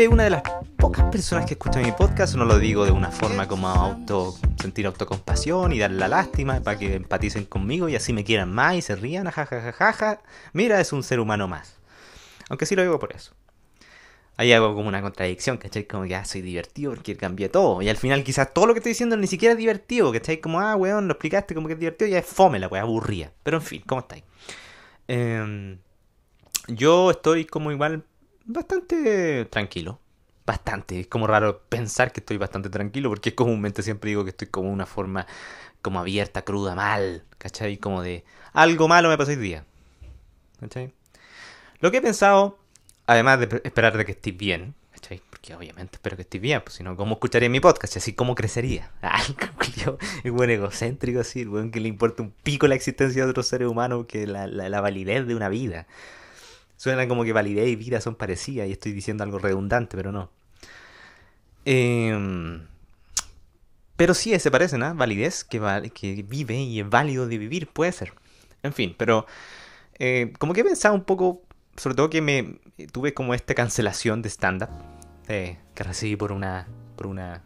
eres una de las pocas personas que escuchan mi podcast, no lo digo de una forma como auto, sentir autocompasión y dar la lástima para que empaticen conmigo y así me quieran más y se rían, jajajaja. Mira, es un ser humano más. Aunque sí lo digo por eso. Ahí hago como una contradicción, ¿cachai? Como que, ah, soy divertido porque cambié todo. Y al final quizás todo lo que estoy diciendo ni siquiera es divertido, ¿cachai? Como, ah, weón, lo explicaste como que es divertido y es fome la weá, aburría. Pero en fin, ¿cómo estáis? Em, yo estoy como igual bastante tranquilo. Bastante. Es como raro pensar que estoy bastante tranquilo porque comúnmente siempre digo que estoy como una forma como abierta, cruda, mal. ¿Cachai? Como de algo malo me pasó hoy día. ¿Cachai? Lo que he pensado además de esperar de que estés bien, ¿cachai? Porque obviamente espero que estés bien, pues si no, ¿cómo escucharía mi podcast? Así, ¿cómo crecería? Ah, es buen egocéntrico así, el buen que le importa un pico la existencia de otros seres humanos que la, la, validez de una vida. Suena como que validez y vida son parecidas y estoy diciendo algo redundante, pero no. Em, pero sí se parecen, ¿ah? Validez que, que vive y es válido de vivir, puede ser. En fin, pero eh, como que he pensado un poco sobre todo que me tuve como esta cancelación de stand-up eh, que recibí por una, por una,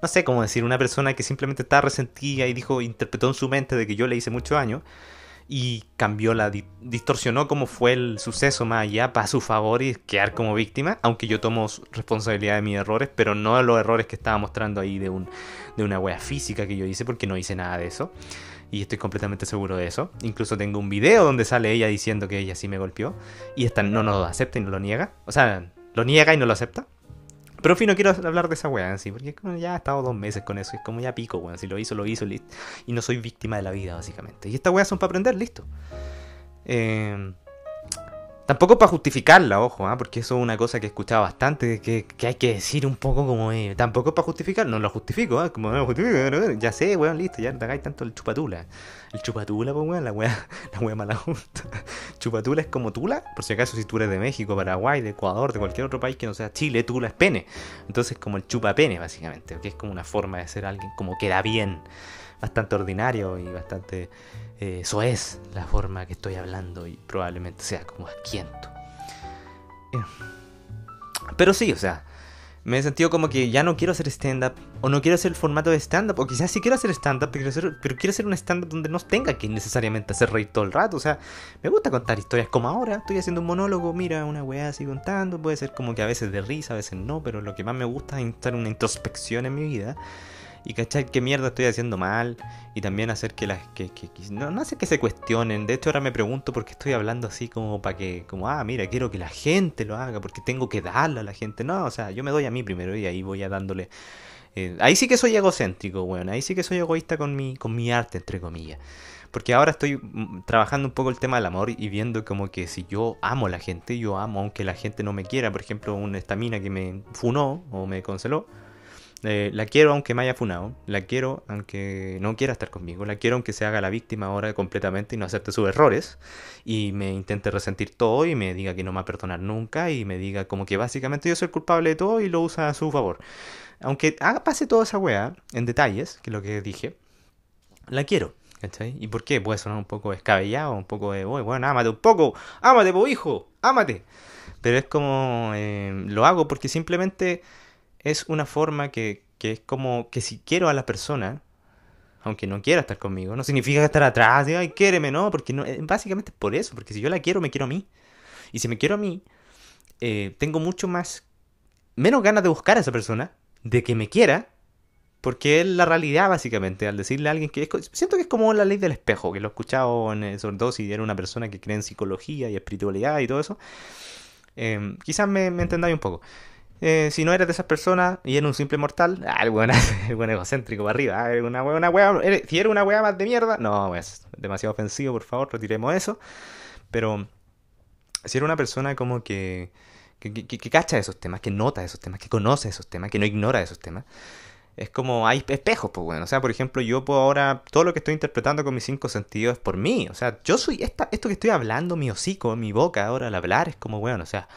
no sé cómo decir, una persona que simplemente estaba resentida y dijo, interpretó en su mente de que yo le hice mucho daño y cambió la, distorsionó como fue el suceso más allá para su favor y quedar como víctima, aunque yo tomo responsabilidad de mis errores, pero no los errores que estaba mostrando ahí de, un, de una wea física que yo hice, porque no hice nada de eso y estoy completamente seguro de eso. Incluso tengo un video donde sale ella diciendo que ella sí me golpeó y esta no, lo acepta y no lo niega. O sea, lo niega y no lo acepta. Pero no quiero hablar de esa weá en sí, porque como ya he estado dos meses con eso, es como ya pico, weón. Si lo hizo, lo hizo, listo. Y no soy víctima de la vida, básicamente. Y estas weas son para aprender, listo. Eh, Tampoco para justificarla, ojo, ¿ah? porque eso es una cosa que he escuchado bastante, que, hay que decir un poco como, eh, tampoco para justificar, no lo justifico, ¿ah? como no lo justifico, ya sé, weón, listo, ya no hagáis tanto el chupatula. El chupatula, pues weón, la weá, la weá mala justa. Chupatula es como tula, por si acaso si tú eres de México, Paraguay, de Ecuador, de cualquier otro país que no sea Chile, tula es pene. Entonces como el chupapene, básicamente, que es como una forma de ser alguien como queda bien, bastante ordinario y bastante eso es la forma que estoy hablando y probablemente sea como asquiento. Eh, pero sí, o sea, me he sentido como que ya no quiero hacer stand-up, o no quiero hacer el formato de stand-up, o quizás sí quiero hacer stand-up, pero, pero, quiero hacer un stand-up donde no tenga que necesariamente hacer reír todo el rato. O sea, me gusta contar historias como ahora, estoy haciendo un monólogo, mira, una weá así contando, puede ser como que a veces de risa, a veces no, pero lo que más me gusta es estar una introspección en mi vida y cachar qué mierda estoy haciendo mal y también hacer que las que, no, no hacer que se cuestionen. De hecho ahora me pregunto por qué estoy hablando así como para que como ah mira quiero que la gente lo haga porque tengo que darle a la gente no o sea yo me doy a mí primero y ahí voy a dándole eh, ahí sí que soy egocéntrico bueno ahí sí que soy egoísta con mi con mi arte entre comillas. Porque ahora estoy mm, trabajando un poco el tema del amor y viendo como que si yo amo a la gente, yo amo aunque la gente no me quiera. Por ejemplo, una estamina que me funó o me canceló, eh, la quiero aunque me haya funado, la quiero aunque no quiera estar conmigo, la quiero aunque se haga la víctima ahora completamente y no acepte sus errores y me intente resentir todo y me diga que no me va a perdonar nunca y me diga como que básicamente yo soy el culpable de todo y lo usa a su favor. Aunque haga, pase toda esa weá en detalles, que es lo que dije, la quiero. ¿Cachai? ¿Y por qué? Puede sonar un poco descabellado, un poco de, bueno, ámate un poco, ámate, po hijo, ámate. Pero es como, eh, lo hago porque simplemente es una forma que, que es como que si quiero a la persona, aunque no quiera estar conmigo, no significa estar atrás, de, ay, quiéreme, no, porque no, eh, básicamente es por eso, porque si yo la quiero, me quiero a mí. Y si me quiero a mí, eh, tengo mucho más, menos ganas de buscar a esa persona, de que me quiera, porque es la realidad, básicamente, al decirle a alguien que... siento que es como la ley del espejo, que lo he escuchado, en, eh, sobre todo si era una persona que cree en psicología y espiritualidad y todo eso. quizás me entendáis un poco. Eh, si no eres de esas personas y eres un simple mortal, ah, el buen, egocéntrico para arriba, ah, una, una si eres una weá más de mierda, no, es demasiado ofensivo, por favor, retiremos eso. Pero si eres una persona como que, que, que, cacha esos temas, que nota esos temas, que conoce esos temas, que no ignora esos temas, es como hay espejos, pues bueno. O sea, por ejemplo, yo puedo ahora, todo lo que estoy interpretando con mis cinco sentidos es por mí. O sea, yo soy, esto que estoy hablando, mi hocico, mi boca ahora al hablar, es como, bueno, o sea,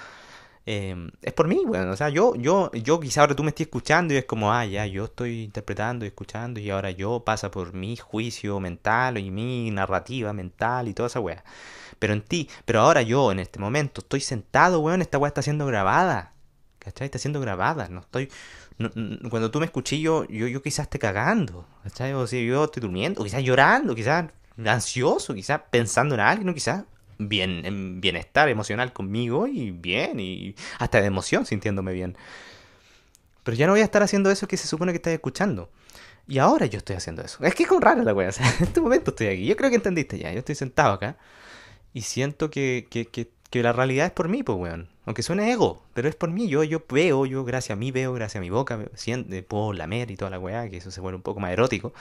Em, es por mí, bueno, o sea, yo, yo, yo quizá ahora tú me estés escuchando y es como, ah, ya, yo estoy interpretando y escuchando y ahora yo pasa por mi juicio mental y mi narrativa mental y toda esa weá. Pero en ti, pero ahora yo en este momento estoy sentado, weón, esta weá está siendo grabada. ¿cachai? Está siendo grabada, no estoy... cuando tú me escuché yo, yo, yo quizás esté cagando, ¿cachai? O si yo estoy durmiendo, quizás llorando, quizás ansioso, quizás pensando en alguien, o quizás bien, en bienestar emocional conmigo y bien, y hasta de emoción sintiéndome bien. Pero ya no voy a estar haciendo eso que se supone que estás escuchando. Y ahora yo estoy haciendo eso. Es que es con raro la wea. En este momento estoy aquí. Yo creo que entendiste ya. Yo estoy sentado acá. Y siento que, que, que, la realidad es por mí, pues, weón. Aunque suene ego, pero es por mí. Yo, yo veo, yo gracias a mí veo, gracias a mi boca, siento, puedo lamer y toda la weá, que eso se vuelve un poco más erótico.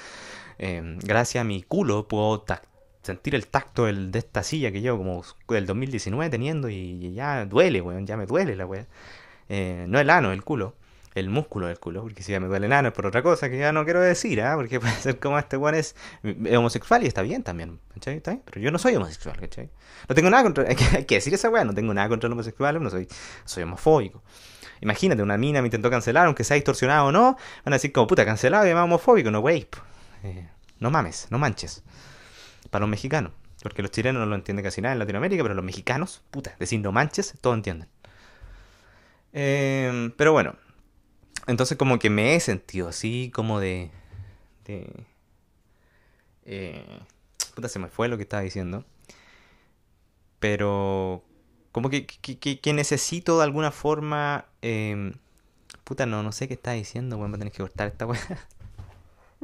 Eh, gracias a mi culo puedo sentir el tacto de esta silla que llevo como del 2019 teniendo y, ya duele, weón, ya me duele la weá. Eh, no el ano, el culo el músculo del culo, porque si ya me duele el ano es por otra cosa que ya no quiero decir, ¿ah? porque puede ser como este weón es homosexual y está bien también, ¿cachai? ¿Está bien? Pero yo no soy homosexual, ¿cachai? No tengo nada contra, hay que, decir esa weá, no tengo nada contra el homosexual, no soy, soy homofóbico. Imagínate, una mina me intentó cancelar, aunque sea distorsionado o no, van a decir como puta, cancelado y más homofóbico, no wey. Eh, no mames, no manches. Para los mexicanos, porque los chilenos no lo entienden casi nada en Latinoamérica, pero los mexicanos, puta, decir no manches, todo entienden. Eh, pero bueno, entonces como que me he sentido así como de... de eh, puta, se me fue lo que estaba diciendo. Pero como que, que, necesito de alguna forma... Eh, puta, no, no sé qué está diciendo, bueno, tener que cortar esta weá.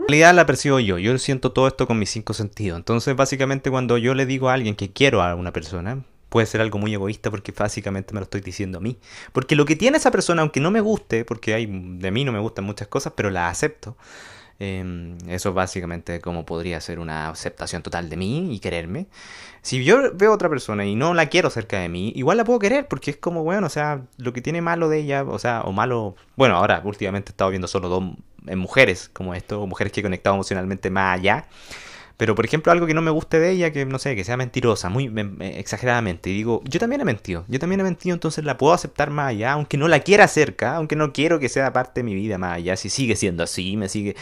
Realidad la percibo yo, yo siento todo esto con mis cinco sentidos. Entonces, básicamente, cuando yo le digo a alguien que quiero a una persona, puede ser algo muy egoísta porque básicamente me lo estoy diciendo a mí. Porque lo que tiene esa persona, aunque no me guste, porque hay, de mí no me gustan muchas cosas, pero la acepto. Eh, eso básicamente como podría ser una aceptación total de mí y quererme. Si yo veo a otra persona y no la quiero cerca de mí, igual la puedo querer porque es como, bueno, o sea, lo que tiene malo de ella, o sea, o malo, bueno, ahora últimamente he estado viendo solo dos en mujeres como esto, mujeres que he conectado emocionalmente más allá. Pero, por ejemplo, algo que no me guste de ella, que no sé, que sea mentirosa, muy exageradamente. Y digo, yo también he mentido, yo también he mentido, entonces la puedo aceptar más allá, aunque no la quiera cerca, aunque no quiero que sea parte de mi vida más allá. Si sigue siendo así, me sigue,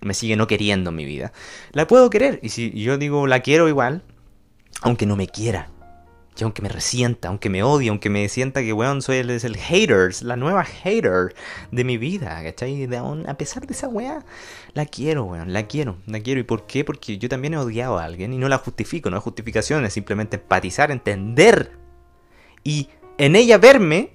me sigue no queriendo en mi vida. La puedo querer. Y si yo digo, la quiero igual, aunque no me quiera. Y aunque me resienta, aunque me odie, aunque me sienta que, weón, soy el, el haters, la nueva hater de mi vida, ¿cachai? a pesar de esa weá, la quiero, weón, la quiero, la quiero. ¿Y por qué? Porque yo también he odiado a alguien y no la justifico, no es justificación, es simplemente empatizar, entender y en ella verme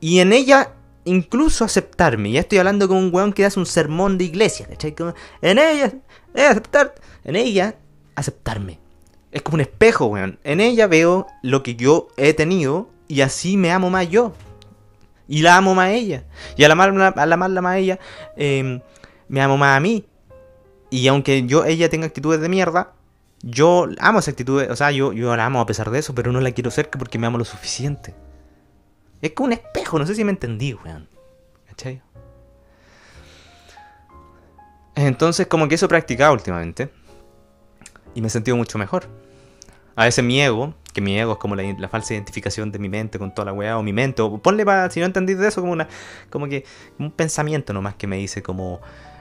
y en ella incluso aceptarme. Ya estoy hablando con un weón que hace un sermón de iglesia, ¿cachai? En eh, aceptar, en ella, aceptarme es como un espejo, weón. En ella veo lo que yo he tenido y así me amo más yo. Y la amo más a ella. Y al amarla, al amarla más a ella, em, me amo más a mí. Y aunque yo ella tenga actitudes de mierda, yo amo esa actitud. O sea, yo, yo la amo a pesar de eso, pero no la quiero cerca porque me amo lo suficiente. Es como un espejo, no sé si me entendí, weón. ¿Cachai? Entonces, como que eso he practicado últimamente. Y me he sentido mucho mejor a veces mi ego, que mi ego es como la, falsa identificación de mi mente con toda la weá, o mi mente, o ponle para, si no entendís de eso, como una, como que, un pensamiento nomás que me dice como,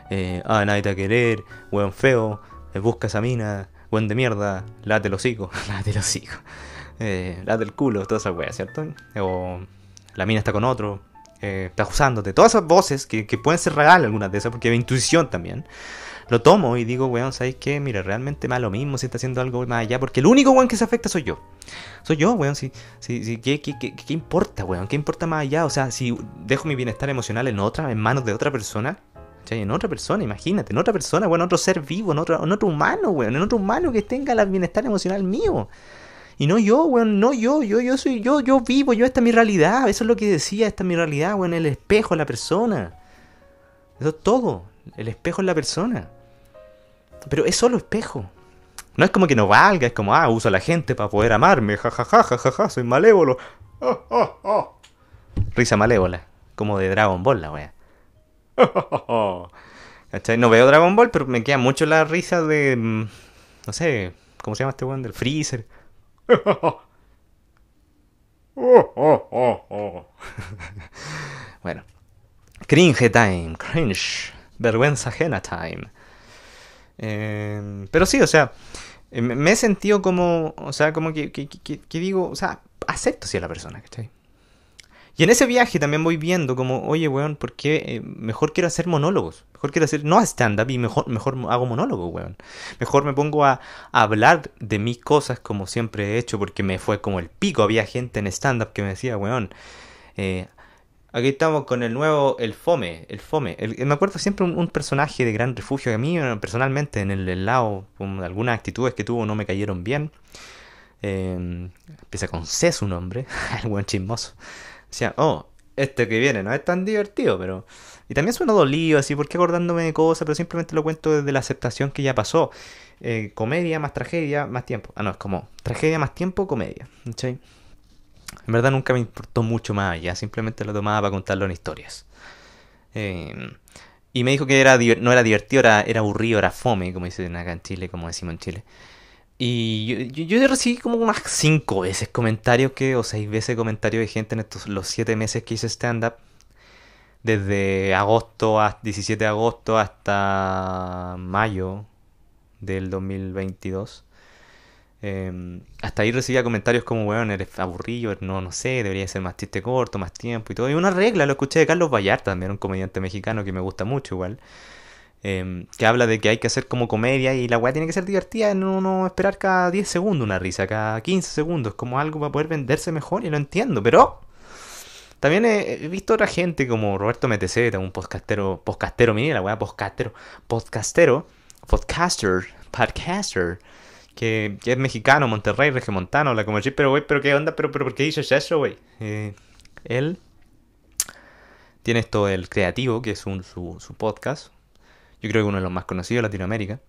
eh, ah, nadie te va a querer, weón feo, eh, busca esa mina, weón de mierda, late el hocico, late el hocico, eh, late el culo, toda esa weá, ¿cierto? O la mina está con otro, eh, está usándote, todas esas voces que, que pueden ser reales algunas de esas, porque hay intuición también lo tomo y digo, weón, ¿sabéis qué? Mira, realmente más lo mismo si está haciendo algo más allá, porque el único weón que se afecta soy yo. Soy yo, weón, si, si, si ¿qué, qué, qué, qué importa, weón? ¿Qué importa más allá? O sea, si dejo mi bienestar emocional en otra, en manos de otra persona, en otra persona, imagínate, en otra persona, bueno, en otro ser vivo, en otro, en otro humano, weón, en otro humano que tenga el bienestar emocional mío. Y no yo, weón, no yo, yo, yo soy yo, yo vivo, yo, esta es mi realidad, eso es lo que decía, esta es mi realidad, weón, el espejo es la persona. Eso es todo, el espejo es la persona. Pero es solo espejo. No es como que no valga, es como, ah, uso a la gente para poder amarme, jajaja, jajaja, soy malévolo. Risa malévola, como de Dragon Ball la wea. No veo Dragon Ball, pero me queda mucho la risa de. Mm, no sé, ¿cómo se llama este weón? Del Freezer. bueno. Cringe time, cringe. Vergüenza ajena time. Em, pero sí, o sea, em, me he sentido como, o sea, como que, que, digo, o sea, acepto si a la persona, ¿cachai? Y en ese viaje también voy viendo como, oye, weón, ¿por qué eh, mejor quiero hacer monólogos? Mejor quiero hacer, no stand-up, y mejor, mejor hago monólogos, weón. Mejor me pongo a, hablar de mis cosas como siempre he hecho, porque me fue como el pico. Había gente en stand-up que me decía, weón, eh, aquí estamos con el nuevo, el Fome, el Fome. me acuerdo siempre un, personaje de gran refugio que a mí, personalmente, en el, lado, con algunas actitudes que tuvo no me cayeron bien. Eh, empieza con C su nombre, el buen chismoso. Decía, oh, este que viene no es tan divertido, pero... Y también suena dolido, así, porque acordándome de cosas, pero simplemente lo cuento desde la aceptación que ya pasó. Eh, comedia más tragedia más tiempo. Ah, no, es como tragedia más tiempo, comedia. En verdad nunca me importó mucho más allá, simplemente lo tomaba para contarlo en historias. Eh, y me dijo que era, no era divertido, era, era aburrido, era fome, como dicen acá en Chile, como decimos en Chile. Y yo, yo, recibí como unas cinco veces comentarios que, o seis veces comentarios de gente en estos los siete meses que hice stand-up. Desde agosto, a 17 de agosto hasta mayo del 2022. Em, hasta ahí recibía comentarios como, weón, eres aburrido, no, no sé, debería ser más chiste corto, más tiempo y todo. Y una regla, lo escuché de Carlos Vallarta, también un comediante mexicano que me gusta mucho igual. Em, que habla de que hay que hacer como comedia y la weá tiene que ser divertida, no, no esperar cada 10 segundos una risa, cada 15 segundos, como algo para poder venderse mejor y lo entiendo, pero también he, visto otra gente como Roberto MTZ, un podcastero, podcastero, mire la weá, podcastero, podcastero, podcaster, podcaster, que, es mexicano, Monterrey, regiomontano, la como pero güey, pero qué onda, pero, pero ¿por qué dices eso, güey? Eh, él tiene esto el creativo, que es un, su, su podcast, yo creo que uno de los más conocidos de Latinoamérica.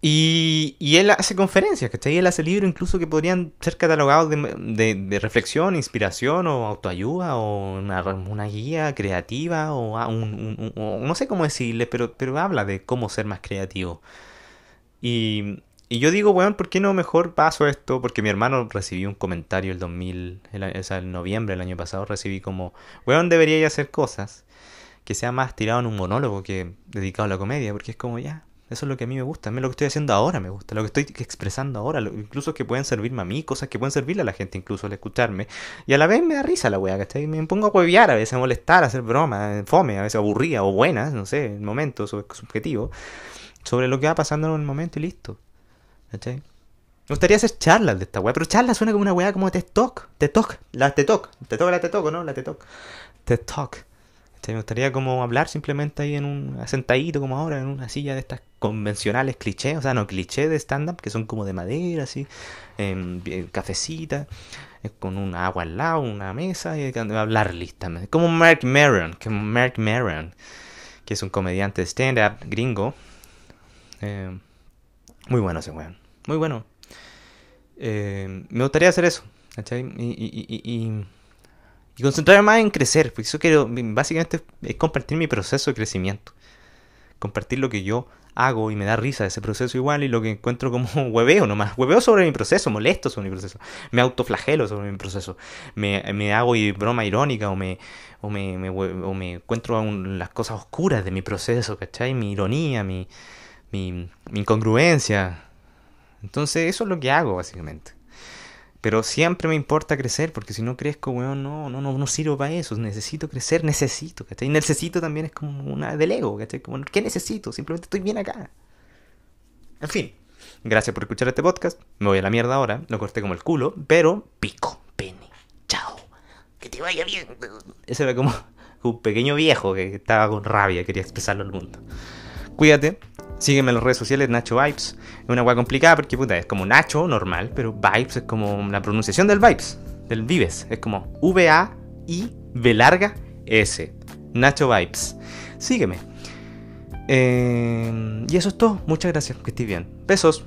Y, y él hace conferencias, ¿cachai? Él hace libros incluso que podrían ser catalogados de, de, reflexión, inspiración o autoayuda o una, una guía creativa o, un, no sé cómo decirle, pero, pero habla de cómo ser más creativo. Y, y yo digo, weón, ¿por qué no mejor paso esto? Porque mi hermano recibió un comentario el 2000, el, o sea, en noviembre del año pasado, recibí como, weón, debería hacer cosas que sea más tirado en un monólogo que dedicado a la comedia, porque es como ya, eso es lo que a mí me gusta, a mí lo que estoy haciendo ahora me gusta, lo que estoy expresando ahora, incluso que pueden servirme a mí, cosas que pueden servirle a la gente incluso al escucharme, y a la vez me da risa la weá, ¿cachai? Me pongo a huevear a veces, a molestar, a hacer bromas, fome, a veces aburrida o buenas, no sé, en momentos subjetivos, sobre lo que va pasando en el momento y listo, ¿cachai? Me gustaría hacer charlas de esta weá, pero charlas suena como una weá como TED Talk, TED Talk, la TED Talk, te toca la TED Talk, ¿no? La TED Talk, TED Talk. Me gustaría como hablar simplemente ahí en un sentadito como ahora, en una silla de estas convencionales clichés, o sea, no clichés de stand-up, que son como de madera, así, cafecita, eh, con un agua al lado, una mesa, y hablar lista. Como Mark Maron, que Mark Maron, que es un comediante de stand-up gringo. Eh, muy bueno ese weón, muy bueno. Eh, me gustaría hacer eso, ¿cachai? y y concentrarme más en crecer, porque eso quiero, básicamente compartir mi proceso de crecimiento. Compartir lo que yo hago y me da risa ese proceso igual y lo que encuentro como hueveo nomás. Hueveo sobre mi proceso, molesto sobre mi proceso. Me autoflagelo sobre mi proceso. Me, me hago broma irónica o me, o me, encuentro las cosas oscuras de mi proceso, ¿cachai? Mi ironía, mi, mi, incongruencia. Entonces eso es lo que hago básicamente. Pero siempre me importa crecer, porque si no crezco, weón, no, no, no, no sirvo para eso. Necesito crecer, necesito, ¿cachai? Necesito también es como una del ego, ¿cachai? Como, ¿qué necesito? Simplemente estoy bien acá. En fin, gracias por escuchar este podcast. Me voy a la mierda ahora, lo corté como el culo, pero pico, pene, chao. Que te vaya bien. Ese era como un pequeño viejo que estaba con rabia, quería expresarlo al mundo. Cuídate, Sígueme en las redes sociales, Nacho Vibes. Es una weá complicada porque puta, es como Nacho normal, pero Vibes es como la pronunciación del Vibes, del Vives. Es como V-A-I-V larga S. Nacho Vibes. Sígueme. Eh, y eso es todo. Muchas gracias. Que estés bien. Besos.